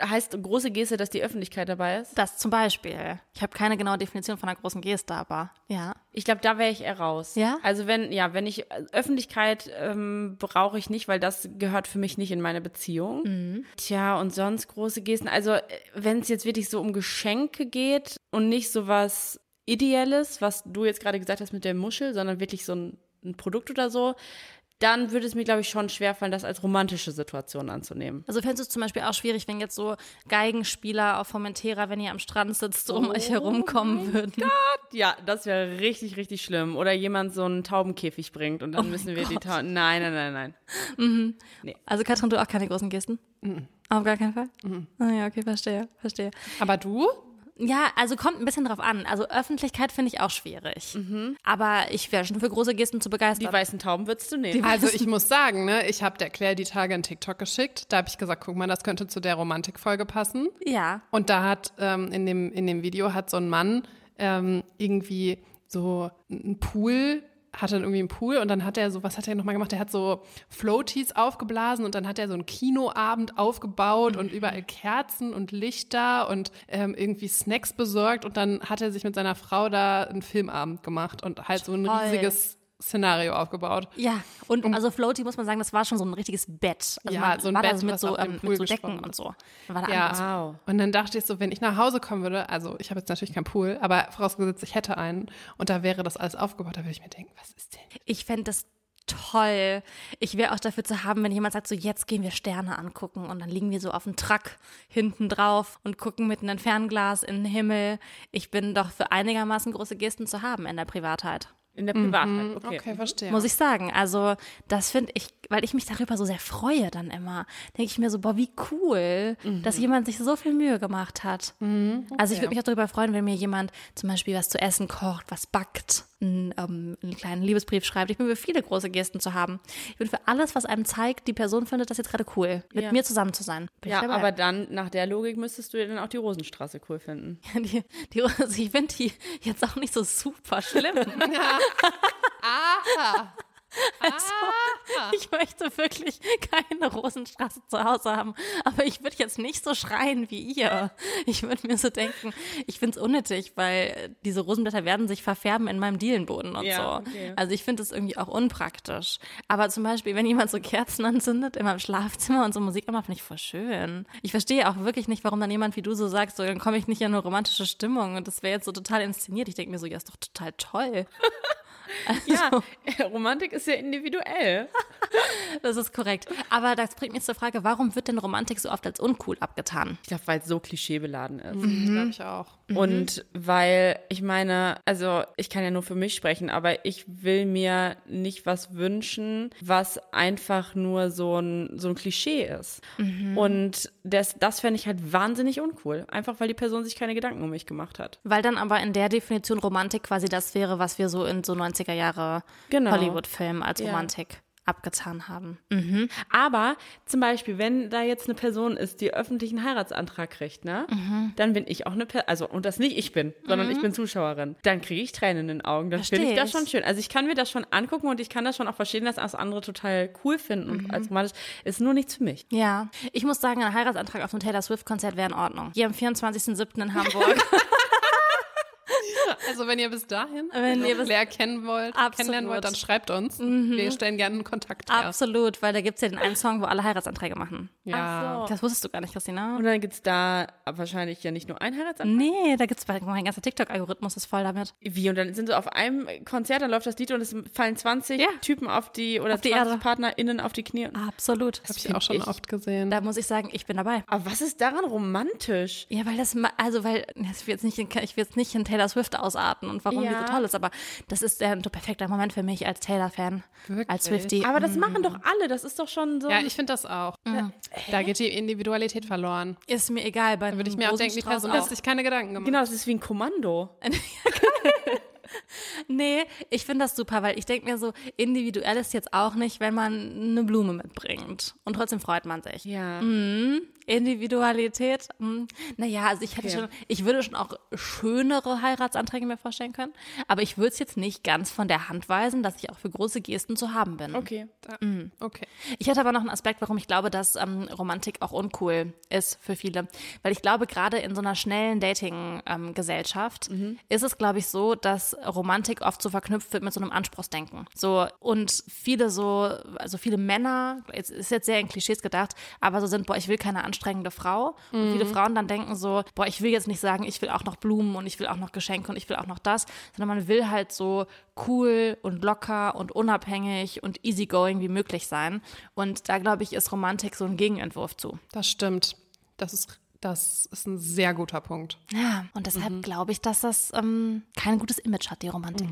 heißt große Geste, dass die Öffentlichkeit dabei ist. Das zum Beispiel. Ich habe keine genaue Definition von einer großen Geste, aber ja. Ich glaube, da wäre ich eher raus. Ja? Also wenn, ja, wenn ich Öffentlichkeit ähm, brauche ich nicht, weil das gehört für mich nicht in meine Beziehung. Mhm. Tja, und sonst große Gesten. Also wenn es jetzt wirklich so um Geschenke geht und nicht so was Ideelles, was du jetzt gerade gesagt hast mit der Muschel, sondern wirklich so ein, ein Produkt oder so, dann würde es mir, glaube ich, schon schwerfallen, das als romantische Situation anzunehmen. Also fändest du es zum Beispiel auch schwierig, wenn jetzt so Geigenspieler auf Formentera, wenn ihr am Strand sitzt, um euch herumkommen würden. ja, das wäre richtig, richtig schlimm. Oder jemand so einen Taubenkäfig bringt und dann müssen wir die Tauben. Nein, nein, nein, nein. Also Katrin, du auch keine großen Gesten? Auf gar keinen Fall? Ah ja, okay, verstehe, verstehe. Aber du? Ja, also kommt ein bisschen drauf an. Also Öffentlichkeit finde ich auch schwierig. Aber ich wäre schon für große Gesten zu Die begeistern. weißen Tauben würdest du nehmen. Also ich muss sagen, ne, ich habe der Claire die Tage einen TikTok geschickt. Da habe ich gesagt, guck mal, das könnte zu der Romantikfolge passen. ja. Und da hat ähm, in, dem, in dem Video hat so ein Mann ähm, irgendwie so einen Pool, hatte irgendwie einen Pool und dann hat er so, was hat er nochmal gemacht? Er hat so Floaties aufgeblasen und dann hat er so einen Kinoabend aufgebaut und überall Kerzen und Lichter und ähm, irgendwie Snacks besorgt und dann hat er sich mit seiner Frau da einen Filmabend gemacht und halt so ein Toll. riesiges Szenario aufgebaut. Ja, und also Floaty muss man sagen, das war schon so ein richtiges Bett. Also Ja, man so ein war Bett, da so mit was so, auf dem ähm, Pool mit so Decken ist. und so. Dann war da Ja. Wow. Und dann dachte ich so, wenn ich nach Hause kommen würde, also ich habe jetzt natürlich keinen Pool, aber vorausgesetzt, ich hätte einen und da wäre das alles aufgebaut, da würde ich mir denken, was ist denn? Ich fände das toll. Ich wäre auch dafür zu haben, wenn jemand sagt, so jetzt gehen wir Sterne angucken und dann liegen wir so auf dem Truck hinten drauf und gucken mit einem Fernglas in den Himmel. Ich bin doch für einigermaßen große Gesten zu haben in der Privatheit. In der Privatheit. Okay. Okay, verstehe. Muss ich sagen. Also, das finde ich, weil ich mich darüber so sehr freue dann immer, denke ich mir so, boah, wie cool, dass jemand sich so viel Mühe gemacht hat. Also, ich würde mich auch darüber freuen, wenn mir jemand zum Beispiel was zu essen kocht, was backt, einen, ähm, einen kleinen Liebesbrief schreibt. Ich bin für viele große Gesten zu haben. Ich bin für alles, was einem zeigt, die Person findet das jetzt gerade cool, mit Ja. mir zusammen zu sein. Bin Ja, aber dann, nach der Logik, müsstest du ja dann auch die Rosenstraße cool finden. die, die, also ich finde die jetzt auch nicht so super schlimm. Also, ich möchte wirklich keine Rosenstraße zu Hause haben. Aber ich würde jetzt nicht so schreien wie ihr. Ich würde mir so denken, ich finde es unnötig, weil diese Rosenblätter werden sich verfärben in meinem Dielenboden und Ja, so. okay. Also ich finde es irgendwie auch unpraktisch. Aber zum Beispiel, wenn jemand so Kerzen anzündet in meinem Schlafzimmer und so Musik immer, finde ich voll schön. Ich verstehe auch wirklich nicht, warum dann jemand wie du so sagst, so dann komme ich nicht in eine romantische Stimmung und das wäre jetzt so total inszeniert. Ich denke mir so, ja, ist doch total toll. Ja, Romantik ist ja individuell. Das ist korrekt. Aber das bringt mich zur Frage, warum wird denn Romantik so oft als uncool abgetan? Ich glaube, weil es so klischeebeladen ist. glaube ich auch. Und weil ich meine, also ich kann ja nur für mich sprechen, aber ich will mir nicht was wünschen, was einfach nur so ein, so ein Klischee ist. Und das, das fände ich halt wahnsinnig uncool. Einfach weil die Person sich keine Gedanken um mich gemacht hat. Weil dann aber in der Definition Romantik quasi das wäre, was wir so in so 90er Jahre Genau. Hollywood-Filmen als. Romantik abgetan haben. Aber zum Beispiel, wenn da jetzt eine Person ist, die öffentlichen Heiratsantrag kriegt, ne, dann bin ich auch eine Person, also und das nicht ich bin, sondern ich bin Zuschauerin, dann kriege ich Tränen in den Augen. Dann finde ich das schon schön. Also ich kann mir das schon angucken und ich kann das schon auch verstehen, dass das andere total cool finden und als romantisch ist nur nichts für mich. Ja, ich muss sagen, ein Heiratsantrag auf einem Taylor Swift-Konzert wäre in Ordnung. Hier am 24.07. in Hamburg. Also wenn ihr bis dahin Wenn ihr bis- Claire kennen wollt, Absolut. kennenlernen wollt, dann schreibt uns. Wir stellen gerne einen Kontakt her. Absolut, weil da gibt's ja den einen Song, wo alle Heiratsanträge machen. Ja. Das wusstest du gar nicht, Christina. Und dann gibt's da wahrscheinlich ja nicht nur einen Heiratsantrag. Nee, da gibt's mein ganzer TikTok-Algorithmus ist voll damit. Wie? Und dann sind so auf einem Konzert, dann läuft das Lied und es fallen 20 Ja. Typen auf die oder Auf die 20 Erde. PartnerInnen auf die Knie. Absolut. Habe ich auch schon ich- oft gesehen. Da muss ich sagen, ich bin dabei. Aber was ist daran romantisch? Ja, weil das, also weil, ich will jetzt nicht, in- ich will jetzt nicht in Taylor Swift ausarten und warum die Ja. so toll ist, aber das ist der, ein perfekter Moment für mich als Taylor-Fan, Wirklich? als Swiftie. Aber das machen doch alle, das ist doch schon so. ja, ich finde das auch. Da geht die Individualität verloren. ist mir egal. Bei Da würde ich mir auch denken, die Person hat sich keine Gedanken gemacht. Genau, das ist wie ein Kommando. Nee, ich finde das super, weil ich denke mir so, individuell ist jetzt auch nicht, wenn man eine Blume mitbringt. Und trotzdem freut man sich. Ja. Individualität, hm, naja, also ich hätte Okay. schon, ich würde schon auch schönere Heiratsanträge mir vorstellen können, aber ich würde es jetzt nicht ganz von der Hand weisen, dass ich auch für große Gesten zu haben bin. Okay. Okay. Ich hätte aber noch einen Aspekt, warum ich glaube, dass ähm, Romantik auch uncool ist für viele. Weil ich glaube, gerade in so einer schnellen Dating-Gesellschaft ist es, glaube ich, so, dass Romantik oft so verknüpft wird mit so einem Anspruchsdenken. So, und viele so, also viele Männer, es ist jetzt sehr in Klischees gedacht, aber so sind, boah, ich will keine anstrengende Frau. Und viele Frauen dann denken so, boah, ich will jetzt nicht sagen, ich will auch noch Blumen und ich will auch noch Geschenke und ich will auch noch das, sondern man will halt so cool und locker und unabhängig und easygoing wie möglich sein. Und da, glaube ich, ist Romantik so ein Gegenentwurf zu. Das stimmt. Das ist Das ist ein sehr guter Punkt. Ja, und deshalb glaube ich, dass das ähm, kein gutes Image hat, die Romantik.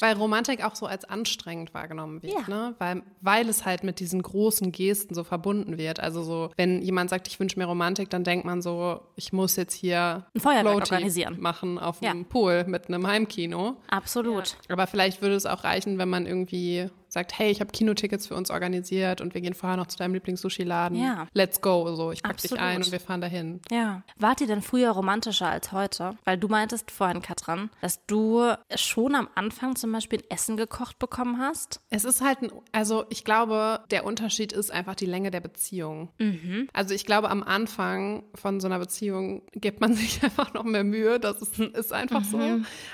Weil Romantik auch so als anstrengend wahrgenommen wird, Ja. ne? Weil, weil es halt mit diesen großen Gesten so verbunden wird. Also so, wenn jemand sagt, ich wünsche mir Romantik, dann denkt man so, ich muss jetzt hier Ein Feuerwerk Floaty organisieren. machen auf Ja. einem Pool mit einem Heimkino. Absolut. Aber vielleicht würde es auch reichen, wenn man irgendwie sagt, hey, ich habe Kinotickets für uns organisiert und wir gehen vorher noch zu deinem Lieblings-Sushi-Laden. Ja. Let's go. So, ich pack dich ein und wir fahren dahin. Ja. Wart ihr denn früher romantischer als heute? Weil du meintest vorhin, Katrin, dass du schon am Anfang zum Beispiel ein Essen gekocht bekommen hast. Es ist halt, ein, also ich glaube, der Unterschied ist einfach die Länge der Beziehung. Also ich glaube, am Anfang von so einer Beziehung gibt man sich einfach noch mehr Mühe. Das ist, ist einfach so.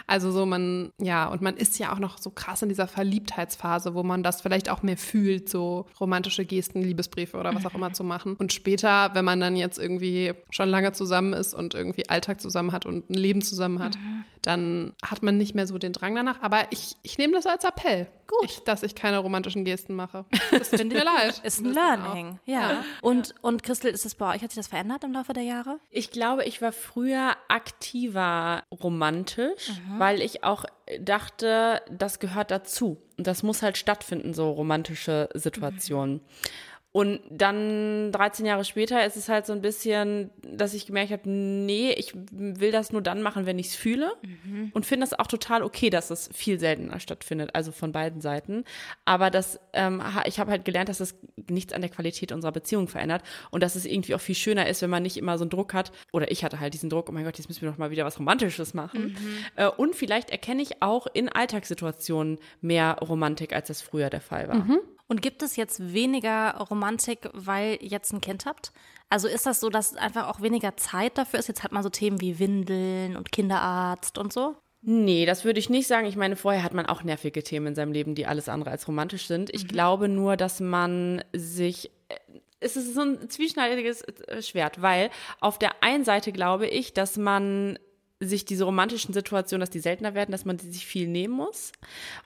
Also so man, ja, und man ist ja auch noch so krass in dieser Verliebtheitsphase, wo man das vielleicht auch mehr fühlt, so romantische Gesten, Liebesbriefe oder was auch immer zu machen. Und später, wenn man dann jetzt irgendwie schon lange zusammen ist und irgendwie Alltag zusammen hat und ein Leben zusammen hat, dann hat man nicht mehr so den Drang danach. Aber ich, ich nehme das als Appell. Gut. Ich, dass ich keine romantischen Gesten mache. Das tut mir leid. Ist ein Learning. Ja. Und, und Christel, ist es bei euch, hat sich das verändert im Laufe der Jahre? Ich glaube, ich war früher aktiver romantisch, weil ich auch dachte, das gehört dazu. Und das muss halt stattfinden, so romantische Situationen. Und dann 13 Jahre später ist es halt so ein bisschen, dass ich gemerkt habe, nee, ich will das nur dann machen, wenn ich es fühle. Und finde das auch total okay, dass es viel seltener stattfindet, also von beiden Seiten. Aber das, ähm, ich habe halt gelernt, dass es nichts an der Qualität unserer Beziehung verändert und dass es irgendwie auch viel schöner ist, wenn man nicht immer so einen Druck hat. Oder ich hatte halt diesen Druck, oh mein Gott, jetzt müssen wir doch mal wieder was Romantisches machen. Äh, und vielleicht erkenne ich auch in Alltagssituationen mehr Romantik, als das früher der Fall war. Und gibt es jetzt weniger Romantik, weil ihr jetzt ein Kind habt? Also ist das so, dass einfach auch weniger Zeit dafür ist? Jetzt hat man so Themen wie Windeln und Kinderarzt und so. Nee, das würde ich nicht sagen. Ich meine, vorher hat man auch nervige Themen in seinem Leben, die alles andere als romantisch sind. Ich glaube nur, dass man sich. äh, Es ist so ein zwieschneidiges äh, Schwert, weil auf der einen Seite glaube ich, dass man sich diese romantischen Situationen, dass die seltener werden, dass man die sich viel nehmen muss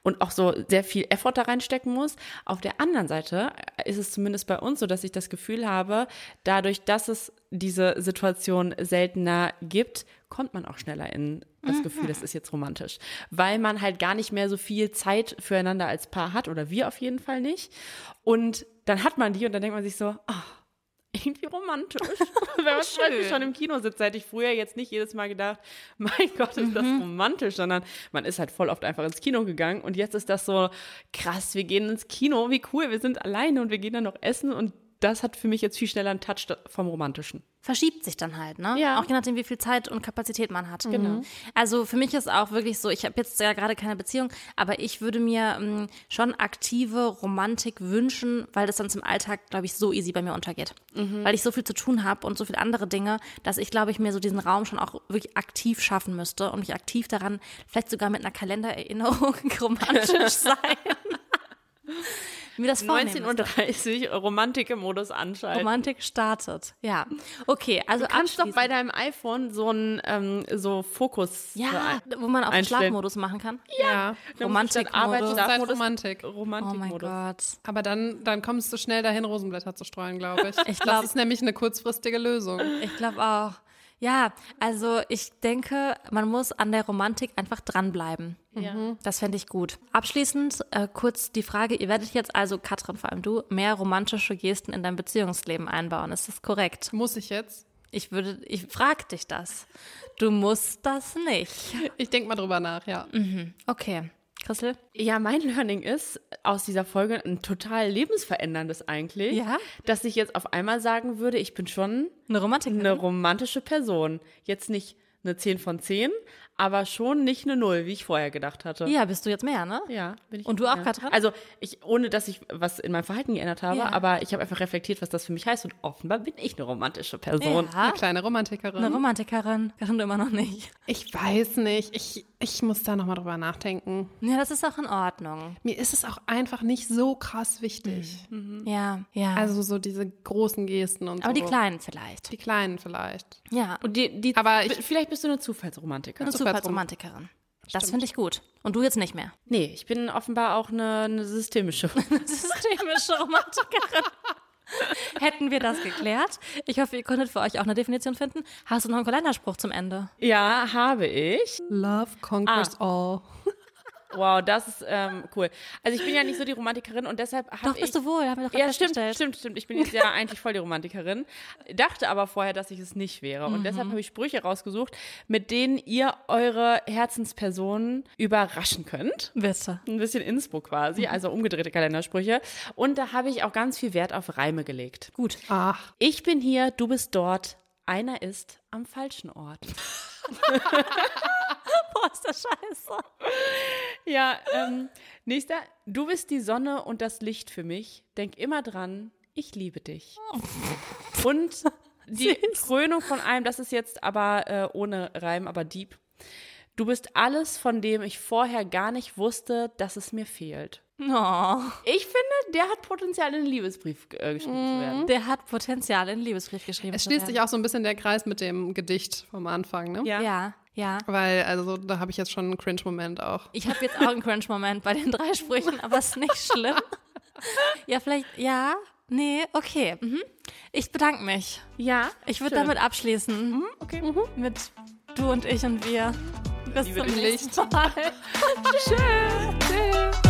und auch so sehr viel Effort da reinstecken muss. Auf der anderen Seite ist es zumindest bei uns so, dass ich das Gefühl habe, dadurch, dass es diese Situation seltener gibt, kommt man auch schneller in das Gefühl, das ist jetzt romantisch. Weil man halt gar nicht mehr so viel Zeit füreinander als Paar hat oder wir auf jeden Fall nicht. Und dann hat man die und dann denkt man sich so, ah, irgendwie romantisch. Wenn man zum Beispiel schon im Kino sitzt, hätte ich früher jetzt nicht jedes Mal gedacht, mein Gott, ist das romantisch, sondern man ist halt voll oft einfach ins Kino gegangen und jetzt ist das so krass, wir gehen ins Kino, wie cool, wir sind alleine und wir gehen dann noch essen und das hat für mich jetzt viel schneller einen Touch vom Romantischen. Verschiebt sich dann halt, ne? Ja. Auch je nachdem, wie viel Zeit und Kapazität man hat. Genau. Also für mich ist auch wirklich so, ich habe jetzt ja gerade keine Beziehung, aber ich würde mir ähm, schon aktive Romantik wünschen, weil das dann zum Alltag, glaube ich, so easy bei mir untergeht. Weil ich so viel zu tun habe und so viele andere Dinge, dass ich, glaube ich, mir so diesen Raum schon auch wirklich aktiv schaffen müsste und mich aktiv daran, vielleicht sogar mit einer Kalendererinnerung romantisch sein. mir das vornehmen müsste. 19.30 Uhr Romantik im Modus anschalten. Romantik startet. Ja. Okay, also Du kannst doch bei deinem iPhone so ein ähm, so Fokus Ja, wo man auch einstellen. Schlafmodus machen kann. Ja. Romantikmodus. Arbeit, Schlafmodus, Romantik. Oh mein Romantikmodus. Gott. Aber dann, dann kommst du schnell dahin, Rosenblätter zu streuen, glaube ich. Ich glaub- das ist nämlich eine kurzfristige Lösung. Ich glaube auch. Ja, also ich denke, man muss an der Romantik einfach dranbleiben. Ja. Das fände ich gut. Abschließend äh, kurz die Frage, ihr werdet jetzt also, Katrin, vor allem du, mehr romantische Gesten in dein Beziehungsleben einbauen. Ist das korrekt? Muss ich jetzt? Ich würde, ich frag dich das. Du musst das nicht. Ich denke mal drüber nach, ja. Okay. Christel? Ja, mein Learning ist aus dieser Folge ein total lebensveränderndes eigentlich, Ja? dass ich jetzt auf einmal sagen würde, ich bin schon Eine Romantik? eine romantische Person. Jetzt nicht eine 10 von 10, aber schon nicht eine Null, wie ich vorher gedacht hatte. Ja, bist du jetzt mehr, ne? Ja, bin ich. Und du auch, ja. Katrin? Also, ich, ohne dass ich was in meinem Verhalten geändert habe, Ja. aber ich habe einfach reflektiert, was das für mich heißt und offenbar bin ich eine romantische Person. Ja. Eine kleine Romantikerin. Eine Romantikerin. Kann du immer noch nicht. ich weiß nicht. Ich, ich muss da nochmal drüber nachdenken. Ja, das ist auch in Ordnung. Mir ist es auch einfach nicht so krass wichtig. Ja, ja. Also so diese großen Gesten und Aber so. die Kleinen vielleicht. Die kleinen vielleicht. Ja. Und die, die, Aber ich- vielleicht bist du eine Zufallsromantikerin. Eine Zufallsromantikerin. Das finde ich gut. Und du jetzt nicht mehr. Nee, ich bin offenbar auch eine, eine systemische. Systemische Romantikerin. Hätten wir das geklärt. Ich hoffe, ihr konntet für euch auch eine Definition finden. Hast du noch einen Kalenderspruch zum Ende? Ja, habe ich. Love conquers all. Wow, das ist ähm, cool. Also ich bin ja nicht so die Romantikerin und deshalb habe Doch, ich... bist du wohl, haben wir doch Ja, stimmt, stimmt, stimmt. Ich bin jetzt ja eigentlich voll die Romantikerin. Dachte aber vorher, dass ich es nicht wäre. Und deshalb habe ich Sprüche rausgesucht, mit denen ihr eure Herzenspersonen überraschen könnt. Bitte. Ein bisschen Inspo quasi, also umgedrehte Kalendersprüche. Und da habe ich auch ganz viel Wert auf Reime gelegt. Gut. Ach, Ich bin hier, du bist dort, einer ist am falschen Ort. Boah, ist das scheiße. Ja, ähm, nächster. Du bist die Sonne und das Licht für mich. Denk immer dran, ich liebe dich. Und die Krönung von allem, das ist jetzt aber äh, ohne Reim, aber deep. Du bist alles, von dem ich vorher gar nicht wusste, dass es mir fehlt. Oh, Ich finde, der hat Potenzial, in einen Liebesbrief äh, geschrieben zu werden. der hat Potenzial in den Liebesbrief geschrieben. es zu schließt sich werden. auch so ein bisschen der Kreis mit dem Gedicht vom Anfang, ne? Ja. Ja, ja. Weil, also, da habe ich jetzt schon einen Cringe-Moment auch. Ich habe jetzt auch einen Cringe-Moment bei den drei Sprüchen, aber ist nicht schlimm. Ja, vielleicht, ja, nee, okay. Mhm. Ich bedanke mich. Ja, Ich würde damit abschließen. Okay. Mit du und ich und wir. Bis Liebe zum nächsten Mal. Tschüss.